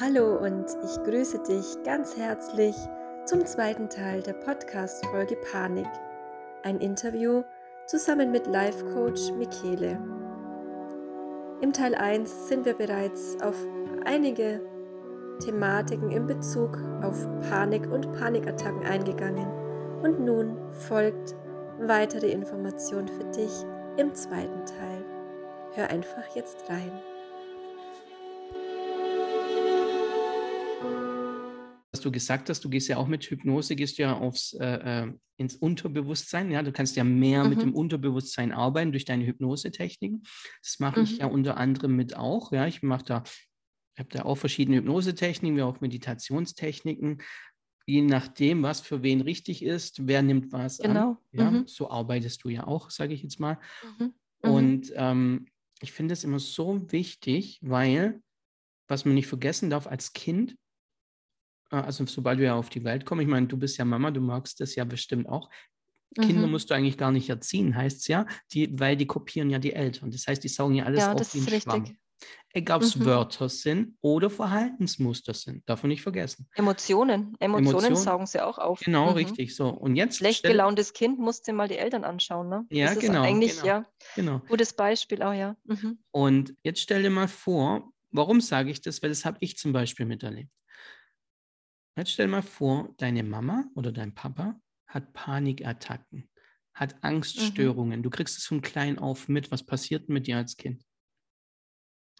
Hallo und ich grüße dich ganz herzlich zum zweiten Teil der Podcast-Folge Panik. Ein Interview zusammen mit Life-Coach Michele. Im Teil 1 sind wir bereits auf einige Thematiken in Bezug auf Panik und Panikattacken eingegangen und nun folgt weitere Information für dich im zweiten Teil. Hör einfach jetzt rein. Du gesagt hast, du gehst ja auch mit Hypnose, gehst ja aufs, äh, äh, ins Unterbewusstsein. Ja, du kannst ja mehr mhm. mit dem mhm. Unterbewusstsein arbeiten durch deine Hypnosetechniken. Das mache mhm. ich ja unter anderem mit auch. Ja, ich mache da, ich habe da auch verschiedene Hypnosetechniken, wie auch Meditationstechniken. Je nachdem, was für wen richtig ist, wer nimmt was genau. an. Ja, mhm. so arbeitest du ja auch, sage ich jetzt mal. Mhm. Mhm. Und ähm, ich finde es immer so wichtig, weil, was man nicht vergessen darf, als Kind also sobald wir auf die Welt kommen, ich meine, du bist ja Mama, du magst das ja bestimmt auch. Kinder mhm. musst du eigentlich gar nicht erziehen, heißt es ja, die, weil die kopieren ja die Eltern. Das heißt, die saugen ja alles ja, auf wie ein Schwamm. Egal, ob es mhm. Wörter sind oder Verhaltensmuster sind, darf man nicht vergessen. Emotionen. Emotionen, Emotionen saugen sie auch auf. Genau, mhm. richtig. So. Und jetzt Schlecht gelauntes Kind musste mal die Eltern anschauen. Ne? Ja, das genau. Ist eigentlich, genau, ja, genau. gutes Beispiel auch, ja. Mhm. Und jetzt stell dir mal vor, warum sage ich das? Weil das habe ich zum Beispiel miterlebt. Jetzt stell mal vor, deine Mama oder dein Papa hat Panikattacken, hat Angststörungen. Mhm. Du kriegst es von klein auf mit. Was passiert mit dir als Kind?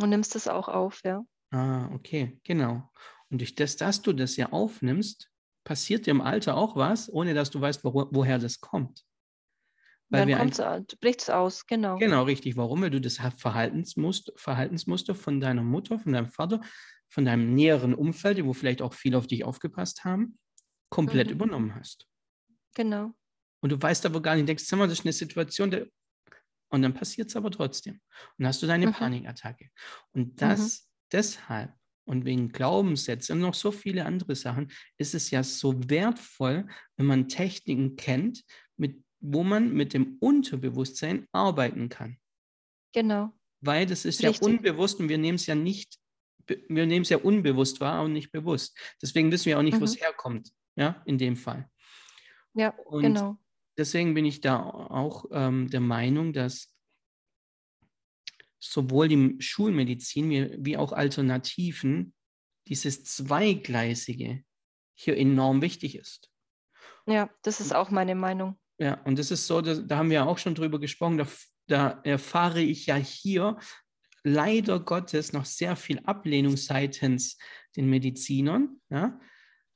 Und nimmst es auch auf, ja. Ah, okay, genau. Und durch das, dass du das ja aufnimmst, passiert dir im Alter auch was, ohne dass du weißt, wo, woher das kommt. Weil Dann kommt bricht es aus, genau. Genau, richtig. Warum? Weil du das Verhaltensmuster, Verhaltensmuster von deiner Mutter, von deinem Vater von deinem näheren Umfeld, wo vielleicht auch viele auf dich aufgepasst haben, komplett mhm. übernommen hast. Genau. Und du weißt aber gar nicht, denkst, sag mal, das ist eine Situation, der, und dann passiert es aber trotzdem. Und dann hast du deine mhm. Panikattacke. Und das mhm. deshalb und wegen Glaubenssätzen und noch so viele andere Sachen ist es ja so wertvoll, wenn man Techniken kennt, mit, wo man mit dem Unterbewusstsein arbeiten kann. Genau. Weil das ist Richtig. ja unbewusst und wir nehmen es ja nicht wir nehmen es ja unbewusst wahr und nicht bewusst. Deswegen wissen wir auch nicht, mhm. wo es herkommt, ja, in dem Fall. Ja, und genau. Deswegen bin ich da auch ähm, der Meinung, dass sowohl die Schulmedizin wie, wie auch Alternativen dieses Zweigleisige hier enorm wichtig ist. Ja, das ist auch meine Meinung. Ja, und das ist so, da, da haben wir auch schon drüber gesprochen, da, da erfahre ich ja hier leider Gottes noch sehr viel Ablehnung seitens den Medizinern. Ja?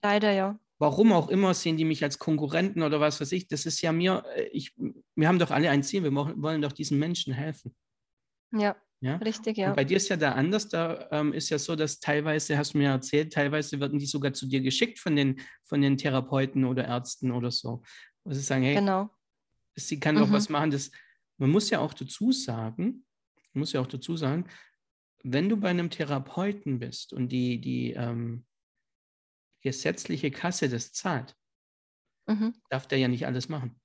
Leider, ja. Warum auch immer sehen die mich als Konkurrenten oder was weiß ich. Das ist ja mir, äh, ich, wir haben doch alle ein Ziel, wir wollen doch diesen Menschen helfen. Ja, ja? richtig, ja. Und bei dir ist ja da anders, da ähm, ist ja so, dass teilweise, hast du mir erzählt, teilweise werden die sogar zu dir geschickt von den, von den Therapeuten oder Ärzten oder so. Wo sie sagen, hey, genau. sie kann mhm. doch was machen. Das, man muss ja auch dazu sagen, muss ja auch dazu sagen, wenn du bei einem Therapeuten bist und die, die ähm, gesetzliche Kasse das zahlt, mhm. darf der ja nicht alles machen.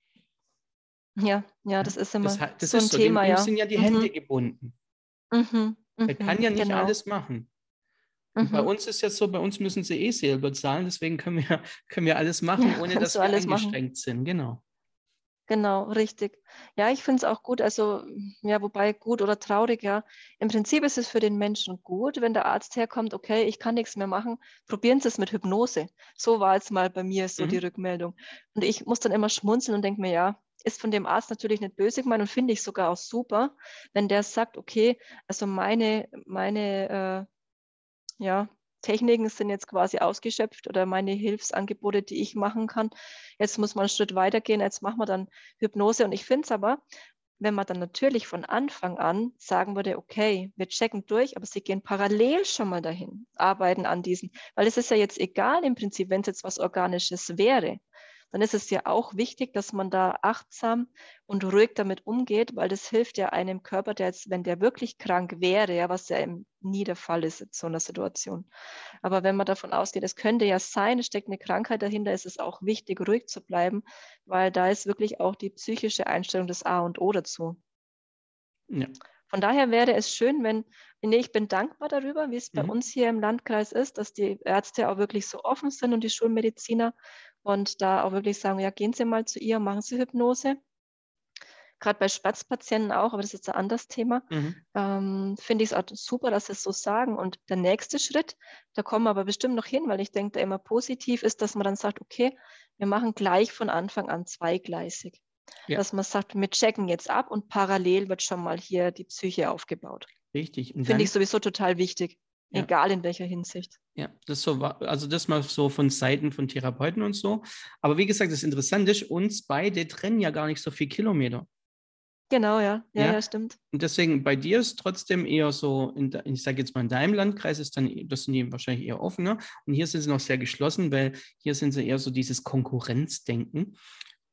Ja, ja, das ist immer das, das so ein so, Thema. Dem, ja. sind ja die mhm. Hände gebunden. Mhm. Der kann ja nicht genau. alles machen. Und bei mhm. uns ist jetzt so, bei uns müssen sie eh selber zahlen, deswegen können wir, können wir alles machen, ohne dass wir eingeschränkt machen. sind. Genau. Genau, richtig. Ja, ich finde es auch gut. Also, ja, wobei gut oder traurig, ja. Im Prinzip ist es für den Menschen gut, wenn der Arzt herkommt, okay, ich kann nichts mehr machen, probieren Sie es mit Hypnose. So war es mal bei mir so mhm. die Rückmeldung. Und ich muss dann immer schmunzeln und denke mir, ja, ist von dem Arzt natürlich nicht böse gemeint und finde ich sogar auch super, wenn der sagt, okay, also meine, meine, äh, ja, Techniken sind jetzt quasi ausgeschöpft oder meine Hilfsangebote, die ich machen kann. Jetzt muss man einen Schritt weitergehen, jetzt machen wir dann Hypnose. Und ich finde es aber, wenn man dann natürlich von Anfang an sagen würde, okay, wir checken durch, aber sie gehen parallel schon mal dahin, arbeiten an diesen, weil es ist ja jetzt egal im Prinzip, wenn es jetzt was Organisches wäre dann ist es ja auch wichtig, dass man da achtsam und ruhig damit umgeht, weil das hilft ja einem Körper, der jetzt, wenn der wirklich krank wäre, ja, was ja nie der Fall ist in so einer Situation. Aber wenn man davon ausgeht, es könnte ja sein, es steckt eine Krankheit dahinter, ist es auch wichtig, ruhig zu bleiben, weil da ist wirklich auch die psychische Einstellung des A und O dazu. Ja. Von daher wäre es schön, wenn, nee, ich bin dankbar darüber, wie es bei mhm. uns hier im Landkreis ist, dass die Ärzte auch wirklich so offen sind und die Schulmediziner und da auch wirklich sagen, ja, gehen Sie mal zu ihr, machen Sie Hypnose gerade bei Spatzpatienten auch, aber das ist ein anderes Thema, mhm. ähm, finde ich es auch super, dass sie es so sagen. Und der nächste Schritt, da kommen wir aber bestimmt noch hin, weil ich denke, da immer positiv ist, dass man dann sagt, okay, wir machen gleich von Anfang an zweigleisig. Ja. Dass man sagt, wir checken jetzt ab und parallel wird schon mal hier die Psyche aufgebaut. Richtig. Finde ich sowieso total wichtig. Ja. Egal in welcher Hinsicht. Ja, das so also das mal so von Seiten von Therapeuten und so. Aber wie gesagt, das Interessante ist, uns beide trennen ja gar nicht so viel Kilometer. Genau, ja. Ja, ja. ja, stimmt. Und deswegen bei dir ist trotzdem eher so, in, ich sage jetzt mal, in deinem Landkreis ist dann, das sind die wahrscheinlich eher offener. Und hier sind sie noch sehr geschlossen, weil hier sind sie eher so dieses Konkurrenzdenken.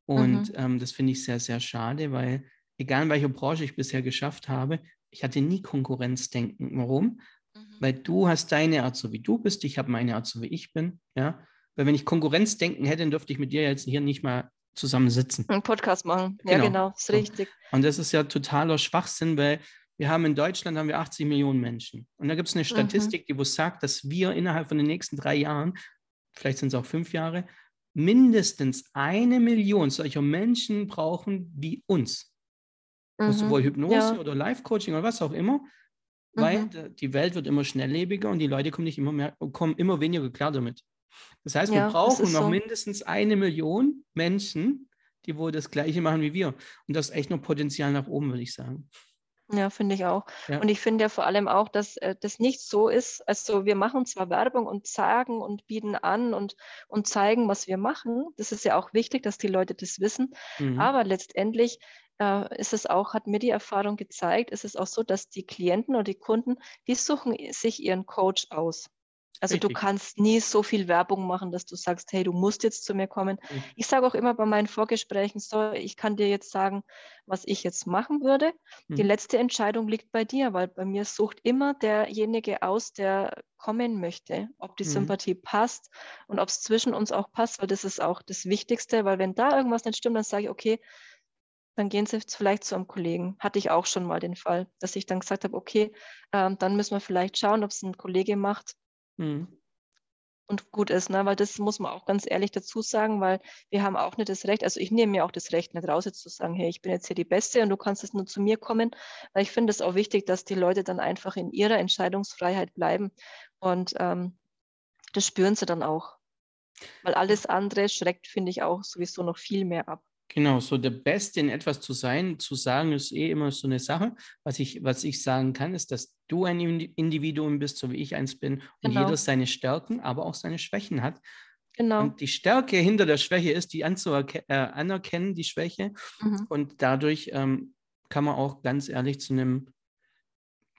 Und mhm. ähm, das finde ich sehr, sehr schade, weil egal in welcher Branche ich bisher geschafft habe, ich hatte nie Konkurrenzdenken. Warum? Weil du hast deine Art so wie du bist, ich habe meine Art so wie ich bin, ja. Weil wenn ich Konkurrenzdenken hätte, dann dürfte ich mit dir jetzt hier nicht mal zusammen sitzen. Einen Podcast machen. Genau. Ja, genau, ist richtig. Und das ist ja totaler Schwachsinn, weil wir haben in Deutschland haben wir 80 Millionen Menschen. Und da gibt es eine mhm. Statistik, mhm. die wo sagt, dass wir innerhalb von den nächsten drei Jahren, vielleicht sind es auch fünf Jahre, mindestens eine Million solcher Menschen brauchen wie uns. Mhm. Sowohl Hypnose ja. oder Life-Coaching oder was auch immer, weil mhm. die Welt wird immer schnelllebiger und die Leute kommen nicht immer mehr, kommen immer weniger klar damit. Das heißt, wir ja, brauchen noch so. mindestens eine Million Menschen, die wohl das Gleiche machen wie wir. Und das ist echt noch Potenzial nach oben, würde ich sagen. Ja, finde ich auch. Ja. Und ich finde ja vor allem auch, dass äh, das nicht so ist. Also wir machen zwar Werbung und sagen und bieten an und, und zeigen, was wir machen. Das ist ja auch wichtig, dass die Leute das wissen. Mhm. Aber letztendlich äh, ist es auch, hat mir die Erfahrung gezeigt, ist es auch so, dass die Klienten oder die Kunden, die suchen sich ihren Coach aus. Also Richtig. du kannst nie so viel Werbung machen, dass du sagst, hey, du musst jetzt zu mir kommen. Mhm. Ich sage auch immer bei meinen Vorgesprächen, so, ich kann dir jetzt sagen, was ich jetzt machen würde. Mhm. Die letzte Entscheidung liegt bei dir, weil bei mir sucht immer derjenige aus, der kommen möchte, ob die mhm. Sympathie passt und ob es zwischen uns auch passt, weil das ist auch das Wichtigste, weil wenn da irgendwas nicht stimmt, dann sage ich, okay, dann gehen Sie vielleicht zu einem Kollegen. Hatte ich auch schon mal den Fall, dass ich dann gesagt habe, okay, ähm, dann müssen wir vielleicht schauen, ob es ein Kollege macht, Mhm. Und gut ist, ne? weil das muss man auch ganz ehrlich dazu sagen, weil wir haben auch nicht das Recht, also ich nehme mir auch das Recht nicht raus, jetzt zu sagen, hey, ich bin jetzt hier die Beste und du kannst jetzt nur zu mir kommen, weil ich finde es auch wichtig, dass die Leute dann einfach in ihrer Entscheidungsfreiheit bleiben und ähm, das spüren sie dann auch. Weil alles andere schreckt, finde ich, auch sowieso noch viel mehr ab. Genau, so der Beste in etwas zu sein, zu sagen, ist eh immer so eine Sache. Was ich, was ich sagen kann, ist, dass du ein Individuum bist, so wie ich eins bin, und genau. jeder seine Stärken, aber auch seine Schwächen hat. Genau. Und die Stärke hinter der Schwäche ist, die äh, anerkennen, die Schwäche. Mhm. Und dadurch ähm, kann man auch ganz ehrlich zu einem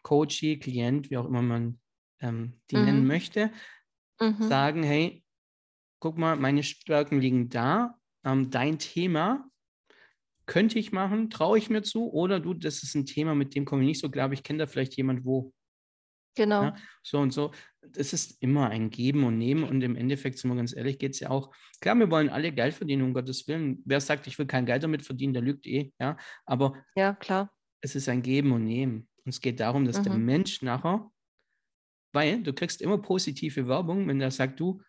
Coachie, Klient, wie auch immer man ähm, die mhm. nennen möchte, mhm. sagen, hey, guck mal, meine Stärken liegen da ähm, dein Thema könnte ich machen, traue ich mir zu, oder du, das ist ein Thema, mit dem komme ich nicht so klar, aber ich kenne da vielleicht jemand, wo. Genau. Ja, so und so. Das ist immer ein Geben und Nehmen und im Endeffekt, sind wir ganz ehrlich, geht es ja auch. Klar, wir wollen alle Geld verdienen, um Gottes Willen. Wer sagt, ich will kein Geld damit verdienen, der lügt eh, ja. Aber ja, klar. es ist ein Geben und Nehmen. Und es geht darum, dass mhm. der Mensch nachher, weil du kriegst immer positive Werbung, wenn der sagt, du,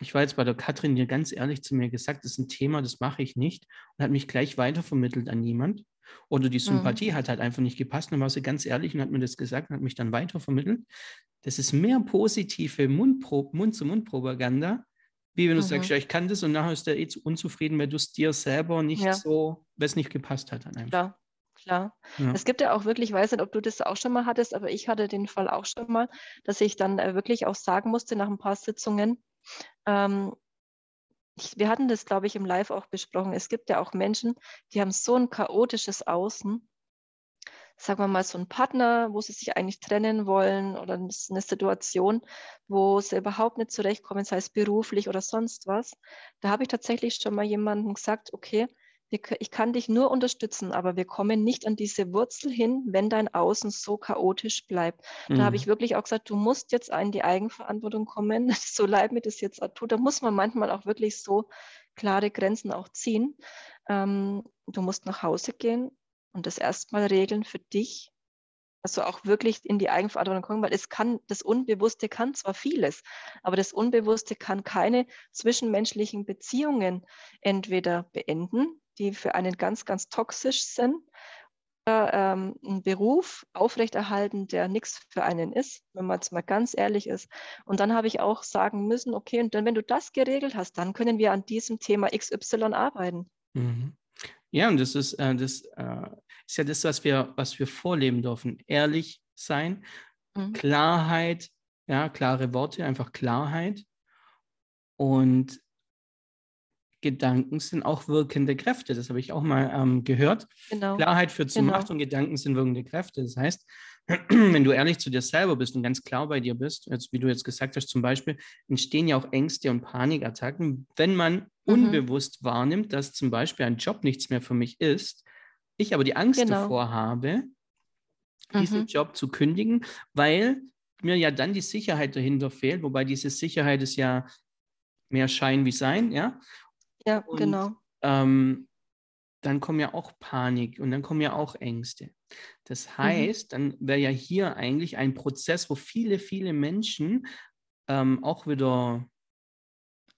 ich war jetzt bei der Katrin, die ganz ehrlich zu mir gesagt, das ist ein Thema, das mache ich nicht und hat mich gleich weitervermittelt an jemand. Oder die mhm. Sympathie mhm. hat halt einfach nicht gepasst. Dann war sie ganz ehrlich und hat mir das gesagt und hat mich dann weitervermittelt. Das ist mehr positive Mund-zu-Mund-Propaganda, wie wenn du mhm. sagst, ja, ich kann das und nachher ist der eh unzufrieden, weil du es dir selber nicht ja. so, weil es nicht gepasst hat. Dann einfach. Klar. Klar. Ja. Es gibt ja auch wirklich, ich weiß nicht, ob du das auch schon mal hattest, aber ich hatte den Fall auch schon mal, dass ich dann äh, wirklich auch sagen musste nach ein paar Sitzungen, ähm, ich, wir hatten das, glaube ich, im Live auch besprochen. Es gibt ja auch Menschen, die haben so ein chaotisches Außen. Sagen wir mal, so ein Partner, wo sie sich eigentlich trennen wollen oder eine Situation, wo sie überhaupt nicht zurechtkommen, sei es beruflich oder sonst was. Da habe ich tatsächlich schon mal jemandem gesagt, okay, ich kann dich nur unterstützen, aber wir kommen nicht an diese Wurzel hin, wenn dein Außen so chaotisch bleibt. Mhm. Da habe ich mhm. wirklich auch gesagt, du musst jetzt in die Eigenverantwortung kommen, so leid mir das jetzt tut. Da muss man manchmal auch wirklich so klare Grenzen auch ziehen. Ähm, du musst nach Hause gehen und das erstmal regeln für dich, du auch wirklich in die Eigenverantwortung kommst, weil es kann, das Unbewusste kann zwar vieles, aber das Unbewusste kann keine zwischenmenschlichen Beziehungen entweder beenden, die für einen ganz, ganz toxisch sind, oder ähm, einen Beruf aufrechterhalten, der nichts für einen ist, wenn man jetzt mal ganz ehrlich ist. Und dann habe ich auch sagen müssen, okay, und dann, wenn du das geregelt hast, dann können wir an diesem Thema XY arbeiten. Mhm. Ja, und das ist, äh, das äh, ist ja das, was wir, was wir vorleben dürfen. Ehrlich sein, mhm. Klarheit, ja, klare Worte, einfach Klarheit. Und Gedanken sind auch wirkende Kräfte. Das habe ich auch mal ähm, gehört. Genau. Klarheit führt zu genau. Macht und Gedanken sind wirkende Kräfte. Das heißt, wenn du ehrlich zu dir selber bist und ganz klar bei dir bist, jetzt, wie du jetzt gesagt hast, zum Beispiel, entstehen ja auch Ängste und Panikattacken, wenn man mhm. unbewusst wahrnimmt, dass zum Beispiel ein Job nichts mehr für mich ist, ich aber die Angst genau. davor habe, diesen mhm. Job zu kündigen, weil mir ja dann die Sicherheit dahinter fehlt, wobei diese Sicherheit ist ja mehr Schein wie Sein, ja. Ja, und, genau. Ähm, dann kommen ja auch Panik und dann kommen ja auch Ängste. Das mhm. heißt, mhm. dann wäre ja hier eigentlich ein Prozess, wo viele, viele Menschen ähm, auch wieder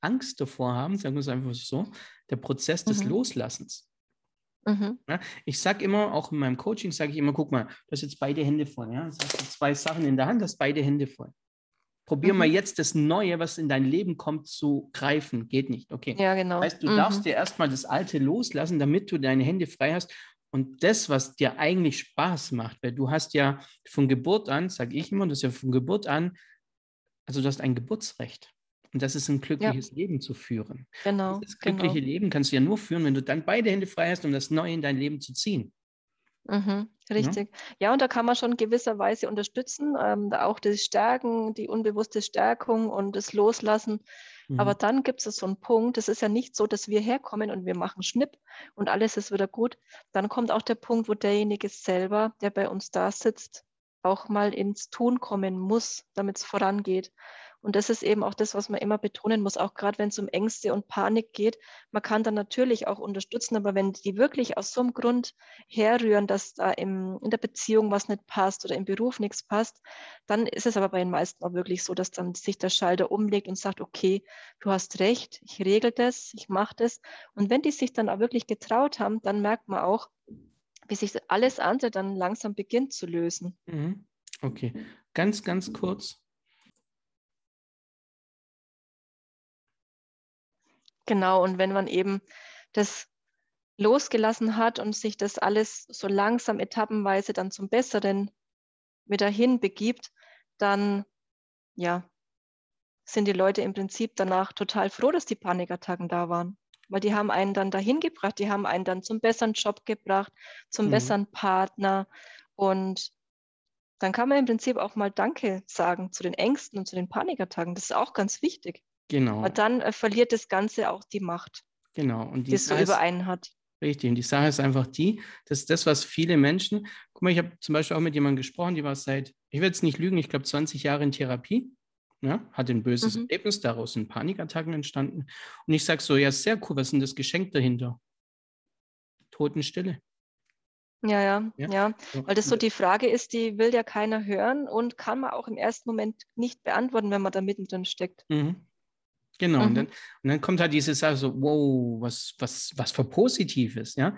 Angst davor haben, sagen wir es einfach so, der Prozess des mhm. Loslassens. Mhm. Ja, ich sage immer, auch in meinem Coaching sage ich immer, guck mal, du hast jetzt beide Hände voll. Ja? Das heißt, zwei Sachen in der Hand, hast beide Hände voll. Probier mhm. mal jetzt das Neue, was in dein Leben kommt, zu greifen. Geht nicht. Okay. Ja, genau. Das heißt, du mhm. darfst dir erstmal das Alte loslassen, damit du deine Hände frei hast. Und das, was dir eigentlich Spaß macht, weil du hast ja von Geburt an, sage ich immer, das ist ja von Geburt an, also du hast ein Geburtsrecht. Und das ist ein glückliches ja. Leben zu führen. Genau. Das glückliche genau. Leben kannst du ja nur führen, wenn du dann beide Hände frei hast, um das Neue in dein Leben zu ziehen. Mhm, richtig. Ja. ja. und da kann man schon gewisserweise unterstützen, ähm, auch das Stärken, die unbewusste Stärkung und das Loslassen. Mhm. Aber dann gibt es so einen Punkt, es ist ja nicht so, dass wir herkommen und wir machen Schnipp und alles ist wieder gut. Dann kommt auch der Punkt, wo derjenige selber, der bei uns da sitzt, auch mal ins Tun kommen muss, damit es vorangeht. Und das ist eben auch das, was man immer betonen muss, auch gerade wenn es um Ängste und Panik geht. Man kann dann natürlich auch unterstützen, aber wenn die wirklich aus so einem Grund herrühren, dass da im, in der Beziehung was nicht passt oder im Beruf nichts passt, dann ist es aber bei den meisten auch wirklich so, dass dann sich der Schalter umlegt und sagt, okay, du hast recht, ich regel das, ich mache das. Und wenn die sich dann auch wirklich getraut haben, dann merkt man auch, wie sich alles andere dann langsam beginnt zu lösen. Mhm. Okay, ganz, ganz kurz. Genau, und wenn man eben das losgelassen hat und sich das alles so langsam etappenweise dann zum Besseren wieder hin begibt, dann ja, sind die Leute im Prinzip danach total froh, dass die Panikattacken da waren. Weil die haben einen dann dahin gebracht, die haben einen dann zum besseren Job gebracht, zum mhm. besseren Partner. Und dann kann man im Prinzip auch mal Danke sagen zu den Ängsten und zu den Panikattacken. Das ist auch ganz wichtig. Genau. Und dann äh, verliert das Ganze auch die Macht, genau. Und die, die es so über einen hat. Richtig. Und die Sache ist einfach die, dass das, was viele Menschen, guck mal, ich habe zum Beispiel auch mit jemandem gesprochen, die war seit, ich will jetzt nicht lügen, ich glaube 20 Jahre in Therapie. Ja, hat ein böses mhm. Erlebnis, daraus sind Panikattacken entstanden. Und ich sage so, ja, sehr cool, was ist denn das Geschenk dahinter? Totenstille. Ja, ja, ja, ja, weil das so die Frage ist, die will ja keiner hören und kann man auch im ersten Moment nicht beantworten, wenn man da mittendrin steckt. Mhm. Genau, mhm. und, dann, und dann kommt halt diese Sache so, wow, was, was, was für Positives, ja.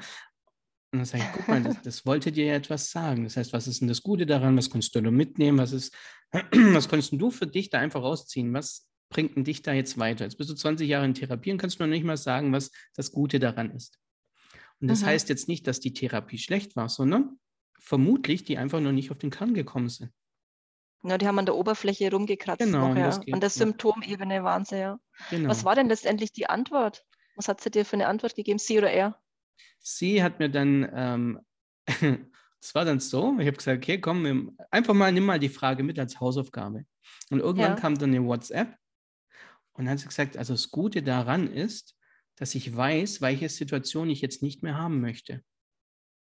Und dann sage ich, guck mal, das, das wollte dir ja etwas sagen. Das heißt, was ist denn das Gute daran? Was kannst du da mitnehmen? Was ist, was kannst du für dich da einfach rausziehen? Was bringt denn dich da jetzt weiter? Jetzt bist du 20 Jahre in Therapie und kannst du noch nicht mal sagen, was das Gute daran ist. Und das mhm. heißt jetzt nicht, dass die Therapie schlecht war, sondern vermutlich die einfach noch nicht auf den Kern gekommen sind. Ja, die haben an der Oberfläche rumgekratzt genau, noch, ja. Geht, an der Symptomebene waren sie, ja. Genau. Was war denn letztendlich die Antwort? Was hat sie dir für eine Antwort gegeben, sie oder er? Sie hat mir dann, ähm, es war dann so, ich habe gesagt, okay, komm, einfach mal, nimm mal die Frage mit als Hausaufgabe. Und irgendwann ja. kam dann eine WhatsApp und dann hat sie gesagt, also das Gute daran ist, dass ich weiß, welche Situation ich jetzt nicht mehr haben möchte.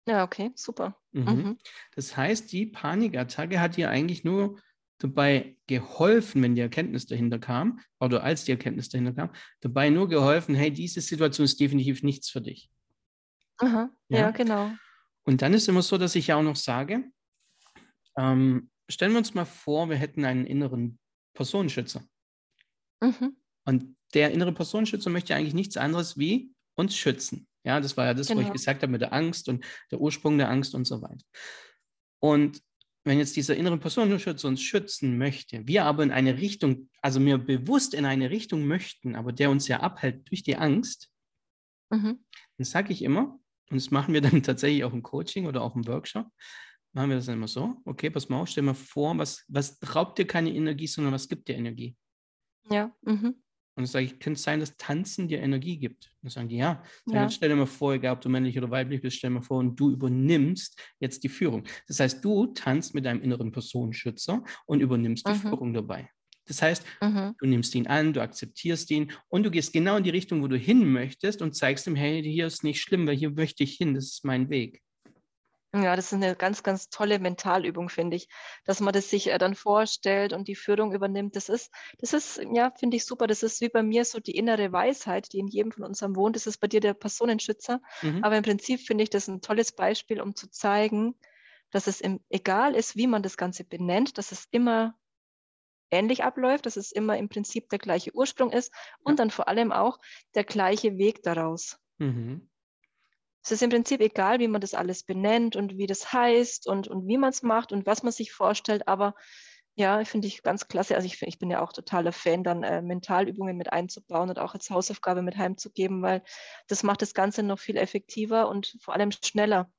Ja, okay, super. Mhm. Mhm. Das heißt, die Panikattacke hat ihr eigentlich nur dabei geholfen, wenn die Erkenntnis dahinter kam, oder als die Erkenntnis dahinter kam, dabei nur geholfen, hey, diese Situation ist definitiv nichts für dich. Aha, ja, ja genau. Und dann ist immer so, dass ich ja auch noch sage, ähm, stellen wir uns mal vor, wir hätten einen inneren Personenschützer. Mhm. Und der innere Personenschützer möchte eigentlich nichts anderes wie uns schützen. Ja, das war ja das, genau. wo ich genau. gesagt habe mit der Angst und der Ursprung der Angst und so weiter. Und wenn jetzt dieser innere Personenschützer uns schützen möchte, wir aber in eine Richtung, also mir bewusst in eine Richtung möchten, aber der uns ja abhält durch die Angst, mhm. dann sage ich immer, und das machen wir dann tatsächlich auch im Coaching oder auch im Workshop, machen wir das dann immer so, okay, pass mal auf, stell mal vor, was, was raubt dir keine Energie, sondern was gibt dir Energie? Ja. Mhm. Und dann sage ich, könnte es sein, dass Tanzen dir Energie gibt? Und dann sagen die, ja. ja. Jetzt stell dir mal vor, egal ob du männlich oder weiblich bist, stell dir mal vor, und du übernimmst jetzt die Führung. Das heißt, du tanzt mit deinem inneren Personenschützer und übernimmst die mhm. Führung dabei. Das heißt, mhm. du nimmst ihn an, du akzeptierst ihn und du gehst genau in die Richtung, wo du hin möchtest und zeigst ihm, hey, hier ist nicht schlimm, weil hier möchte ich hin, das ist mein Weg. Ja, das ist eine ganz, ganz tolle Mentalübung, finde ich, dass man das sich äh, dann vorstellt und die Führung übernimmt. Das ist, das ist, ja, finde ich super. Das ist wie bei mir so die innere Weisheit, die in jedem von uns wohnt. Das ist bei dir der Personenschützer. Mhm. Aber im Prinzip finde ich das ein tolles Beispiel, um zu zeigen, dass es im, egal ist, wie man das Ganze benennt, dass es immer ähnlich abläuft, dass es immer im Prinzip der gleiche Ursprung ist und ja. dann vor allem auch der gleiche Weg daraus. Mhm es ist im Prinzip egal, wie man das alles benennt und wie das heißt und, und wie man es macht und was man sich vorstellt, aber ja, finde ich ganz klasse. Also ich, ich bin ja auch totaler Fan, dann äh, Mentalübungen mit einzubauen und auch als Hausaufgabe mit heimzugeben, weil das macht das Ganze noch viel effektiver und vor allem schneller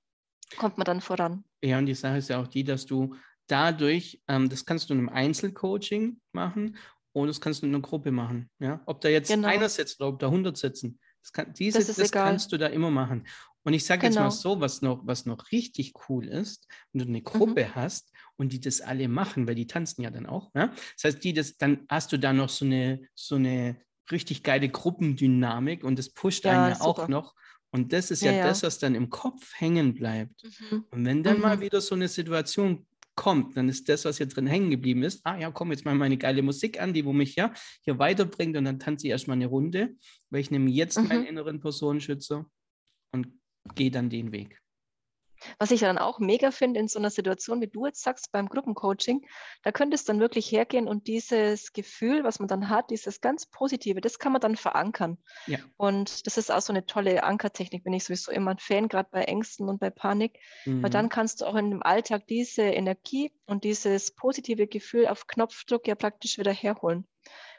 kommt man dann voran. Ja, und die Sache ist ja auch die, dass du dadurch, ähm, das kannst du in einem Einzelcoaching machen und das kannst du in einer Gruppe machen. Ja? Ob da jetzt genau. einer sitzt oder ob da 100 sitzen. Das, kann, diese, das, das kannst du da immer machen. Und ich sage genau. jetzt mal genau. so, was noch, was noch richtig cool ist, wenn du eine Gruppe mhm. hast und die das alle machen, weil die tanzen ja dann auch. Ne? Das heißt, die das, dann hast du da noch so eine, so eine richtig geile Gruppendynamik und das pusht ja, einen ja auch noch. Und das ist ja, ja, das, was dann im Kopf hängen bleibt. Mhm. Und wenn dann mhm. mal wieder so eine Situation kommt, dann ist das, was hier drin hängen geblieben ist, ah ja, komm, jetzt mal meine geile Musik an, die wo mich ja hier weiterbringt und dann tanze ich erstmal eine Runde, weil ich nehme jetzt mhm. meinen inneren Personenschützer und gehe dann den Weg. Was ich dann auch mega finde in so einer Situation, wie du jetzt sagst, beim Gruppencoaching, da könnte es dann wirklich hergehen und dieses Gefühl, was man dann hat, dieses ganz Positive, das kann man dann verankern. Ja. Und das ist auch so eine tolle Ankertechnik, bin ich sowieso immer ein Fan, gerade bei Ängsten und bei Panik, mhm. weil dann kannst du auch in dem Alltag diese Energie und dieses positive Gefühl auf Knopfdruck ja praktisch wieder herholen.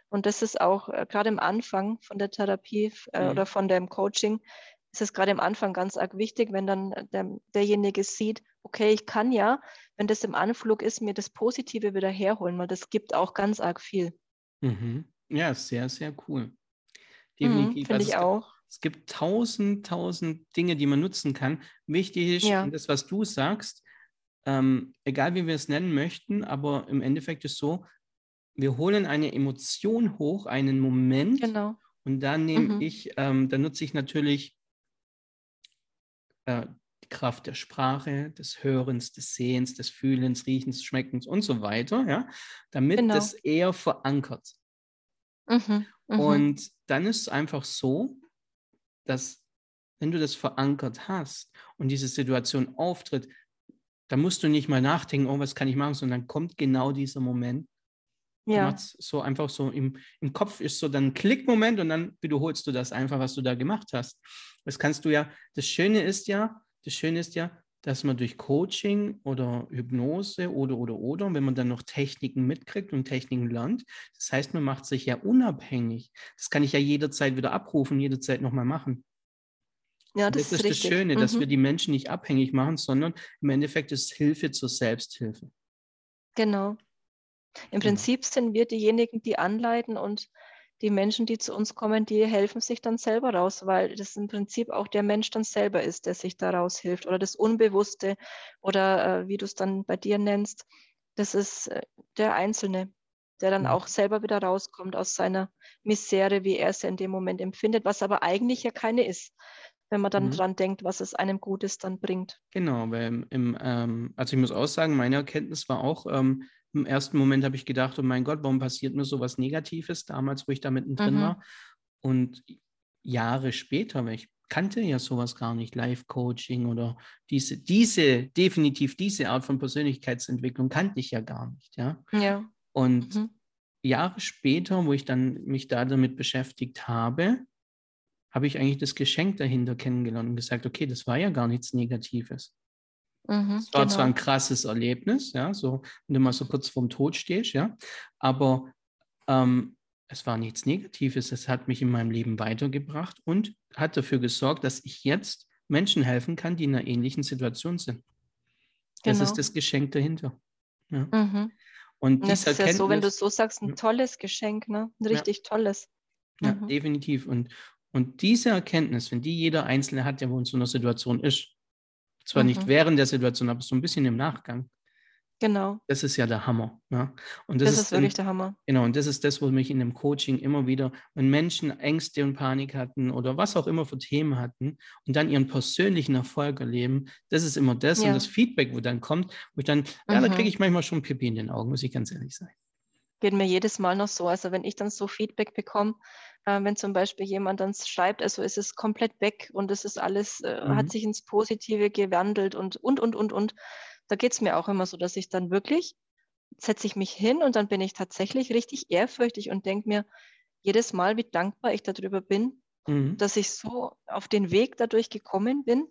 Und das ist auch äh, gerade am Anfang von der Therapie äh, mhm. oder von dem Coaching ist es gerade am Anfang ganz arg wichtig, wenn dann der, derjenige sieht, okay, ich kann ja, wenn das im Anflug ist, mir das Positive wieder herholen, weil das gibt auch ganz arg viel. Mhm. Ja, sehr, sehr cool. Mhm, Definitiv. Mhm, Finde also ich auch. Es gibt tausend, tausend Dinge, die man nutzen kann. Wichtig ist, ja. das, was du sagst, ähm, egal wie wir es nennen möchten, aber im Endeffekt ist so, wir holen eine Emotion hoch, einen Moment. Genau. Und dann nehme mhm. ich, ähm, dann nutze ich natürlich äh, die Kraft der Sprache, des Hörens, des Sehens, des Fühlens, Riechens, Schmeckens und so weiter, ja, damit genau. das eher verankert. Mhm, mh. Und dann ist es einfach so, dass wenn du das verankert hast und diese Situation auftritt, dann musst du nicht mal nachdenken, oh, was kann ich machen, sondern dann kommt genau dieser Moment. Ja. So einfach so im, im Kopf ist so dann ein Klickmoment und dann wiederholst du das einfach, was du da gemacht hast. Das kannst du ja, das Schöne ist ja, das Schöne ist ja, dass man durch Coaching oder Hypnose oder, oder, oder, wenn man dann noch Techniken mitkriegt und Techniken lernt, das heißt, man macht sich ja unabhängig. Das kann ich ja jederzeit wieder abrufen, jederzeit nochmal machen. Ja, das, das ist, ist das Schöne, dass mhm. wir die Menschen nicht abhängig machen, sondern im Endeffekt ist Hilfe zur Selbsthilfe. Genau. Im genau. Prinzip sind wir diejenigen, die anleiten und die Menschen, die zu uns kommen, die helfen sich dann selber raus, weil das im Prinzip auch der Mensch dann selber ist, der sich daraus hilft oder das Unbewusste oder äh, wie du es dann bei dir nennst, das ist äh, der Einzelne, der dann auch selber wieder rauskommt aus seiner Misere, wie er es in dem Moment empfindet, was aber eigentlich ja keine ist, wenn man dann mhm. dran denkt, was es einem Gutes dann bringt. Genau, weil im, ähm, also ich muss auch sagen, meine Erkenntnis war auch, ähm, im ersten Moment habe ich gedacht, oh mein Gott, warum passiert mir sowas Negatives damals, wo ich da mittendrin mhm. war? Und Jahre später, weil ich kannte ja sowas gar nicht, Live-Coaching oder diese, diese, definitiv diese Art von Persönlichkeitsentwicklung kannte ich ja gar nicht, ja. Ja. Und mhm. Jahre später, wo ich dann mich da damit beschäftigt habe, habe ich eigentlich das Geschenk dahinter kennengelernt und gesagt, okay, das war ja gar nichts Negatives. Mhm, es war genau. zwar ein krasses Erlebnis, ja, so, wenn du mal so kurz vorm Tod stehst, ja, aber ähm, es war nichts Negatives. Es hat mich in meinem Leben weitergebracht und hat dafür gesorgt, dass ich jetzt Menschen helfen kann, die in einer ähnlichen Situation sind. Das genau. ist das Geschenk dahinter. Ja. Mhm. Und das ist ja so, wenn du so sagst, ein tolles Geschenk, ne? Ein richtig ja. tolles. Ja, mhm. definitiv. Und, und diese Erkenntnis, wenn die jeder Einzelne hat, der wo in so einer Situation ist, zwar mhm. nicht während der Situation, aber so ein bisschen im Nachgang, Genau. Das ist ja der Hammer. Ja? Und das, das ist, ist wirklich der Hammer. Genau, und das ist das, was mich in dem Coaching immer wieder, wenn Menschen Ängste und Panik hatten oder was auch immer für Themen hatten und dann ihren persönlichen Erfolg erleben, das ist immer das ja. und das Feedback, wo dann kommt, wo ich dann, mhm. ja, da kriege mhm. ich manchmal schon Pipi in den Augen, muss ich ganz ehrlich sein. Geht mir jedes Mal noch so. Also wenn ich dann so Feedback bekomme, äh, wenn zum Beispiel jemand dann schreibt, also ist es komplett weg und es ist alles, äh, mhm. hat sich ins Positive gewandelt und, und, und, und, und da geht es mir auch immer so, dass ich dann wirklich, setze ich mich hin und dann bin ich tatsächlich richtig ehrfürchtig und denke mir jedes Mal, wie dankbar ich darüber bin, mhm. dass ich so auf den Weg dadurch gekommen bin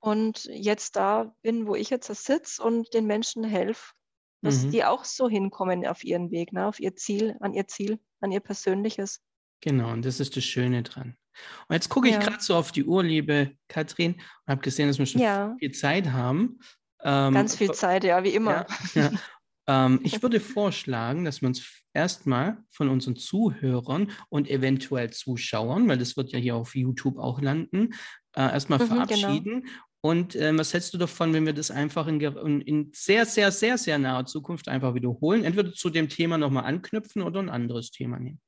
und jetzt da bin, wo ich jetzt sitze und den Menschen helfe, dass mhm. die auch so hinkommen auf ihren Weg, ne, auf ihr Ziel, an ihr Ziel, an ihr persönliches. Genau, und das ist das Schöne dran. Und jetzt gucke ich ja. gerade so auf die Uhr, liebe Katrin, und habe gesehen, dass wir schon ja. viel Zeit haben. Ähm, Ganz viel Zeit, ja, wie immer. Ja, ja. Ähm, ich würde vorschlagen, dass wir uns erstmal von unseren Zuhörern und eventuell Zuschauern, weil das wird ja hier auf YouTube auch landen, äh, erstmal mhm, genau. verabschieden. Genau. Und äh, was hältst du davon, wenn wir das einfach in, in, sehr, sehr, sehr, sehr naher Zukunft einfach wiederholen? Entweder zu dem Thema nochmal anknüpfen oder ein anderes Thema nehmen.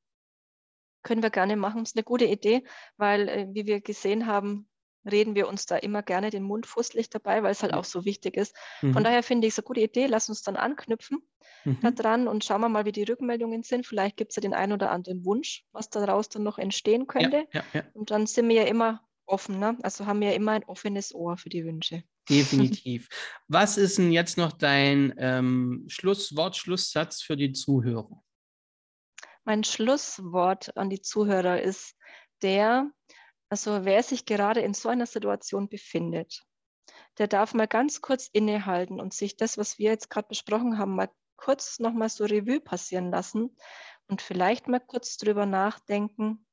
Können wir gerne machen. Das ist eine gute Idee, weil, äh, wie wir gesehen haben, reden wir uns da immer gerne den Mund fusselig dabei, weil es halt auch so wichtig ist. Mhm. Von daher finde ich es eine gute Idee. Lass uns dann anknüpfen mhm. dran und schauen wir mal, wie die Rückmeldungen sind. Vielleicht gibt es ja den einen oder anderen Wunsch, was daraus dann noch entstehen könnte. Ja, ja, ja. Und dann sind wir ja immer offen. Ne? Also haben wir ja immer ein offenes Ohr für die Wünsche. Definitiv. was ist denn jetzt noch dein ähm, Schlusswort, Schlusssatz für die Zuhörer? Mein Schlusswort an die Zuhörer ist der, also wer sich gerade in so einer Situation befindet, der darf mal ganz kurz innehalten und sich das, was wir jetzt gerade besprochen haben, mal kurz nochmal so Revue passieren lassen und vielleicht mal kurz drüber nachdenken,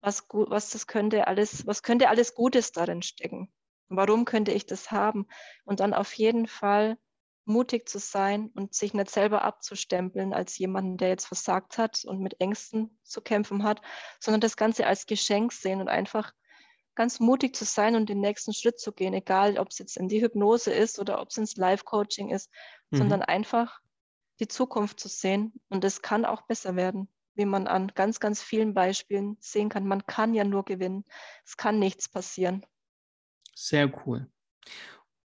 was, was das könnte alles, was könnte alles Gutes darin stecken? Warum könnte ich das haben? Und dann auf jeden Fall mutig zu sein und sich nicht selber abzustempeln als jemanden, der jetzt versagt hat und mit Ängsten zu kämpfen hat, sondern das Ganze als Geschenk sehen und einfach ganz mutig zu sein und den nächsten Schritt zu gehen, egal ob es jetzt in die Hypnose ist oder ob es ins Live-Coaching ist, mhm. sondern einfach die Zukunft zu sehen. Und es kann auch besser werden, wie man an ganz, ganz vielen Beispielen sehen kann. Man kann ja nur gewinnen. Es kann nichts passieren. Sehr cool.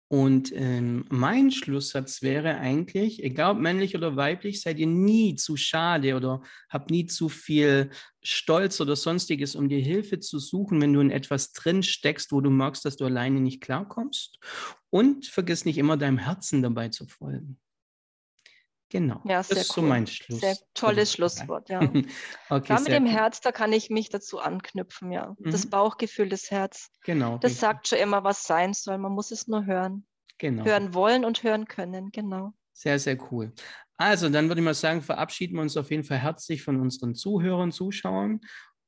Und ähm, mein Schlusssatz wäre eigentlich, egal ob männlich oder weiblich, seid ihr nie zu schade oder habt nie zu viel Stolz oder sonstiges, um dir Hilfe zu suchen, wenn du in etwas drin steckst, wo du merkst, dass du alleine nicht klarkommst. Und vergiss nicht immer deinem Herzen dabei zu folgen. Genau. Ja, sehr das ist cool. so mein Schluss. Sehr tolles Schlusswort, ja. okay, da mit dem cool. Herz, da kann ich mich dazu anknüpfen, ja. Mhm. Das Bauchgefühl, das Herz. Genau. Das richtig. sagt schon immer, was sein soll. Man muss es nur hören. Genau. Hören wollen und hören können, genau. Sehr, sehr cool. Also, dann würde ich mal sagen, verabschieden wir uns auf jeden Fall herzlich von unseren Zuhörern, Zuschauern.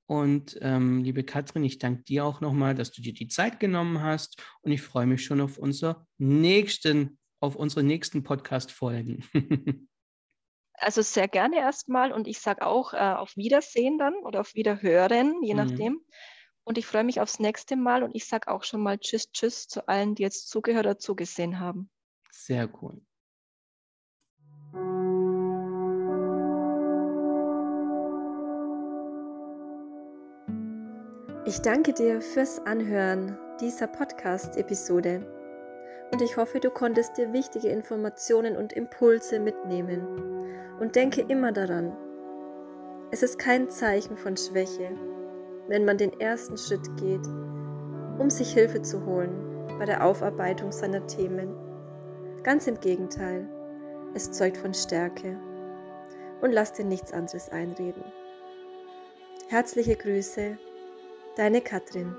Und ähm, liebe Katrin, ich danke dir auch nochmal, dass du dir die Zeit genommen hast. Und ich freue mich schon auf unser nächsten auf unsere nächsten Podcast-Folgen. also sehr gerne erstmal und ich sage auch äh, auf Wiedersehen dann oder auf Wiederhören, je mhm. nachdem. Und ich freue mich aufs nächste Mal und ich sage auch schon mal Tschüss, Tschüss zu allen, die jetzt zugehört oder zugesehen haben. Sehr cool. Ich danke dir fürs Anhören dieser Podcast-Episode und ich hoffe, du konntest dir wichtige Informationen und Impulse mitnehmen. Und denke immer daran, es ist kein Zeichen von Schwäche, wenn man den ersten Schritt geht, um sich Hilfe zu holen bei der Aufarbeitung seiner Themen. Ganz im Gegenteil, es zeugt von Stärke. Und lass dir nichts anderes einreden. Herzliche Grüße, deine Katrin.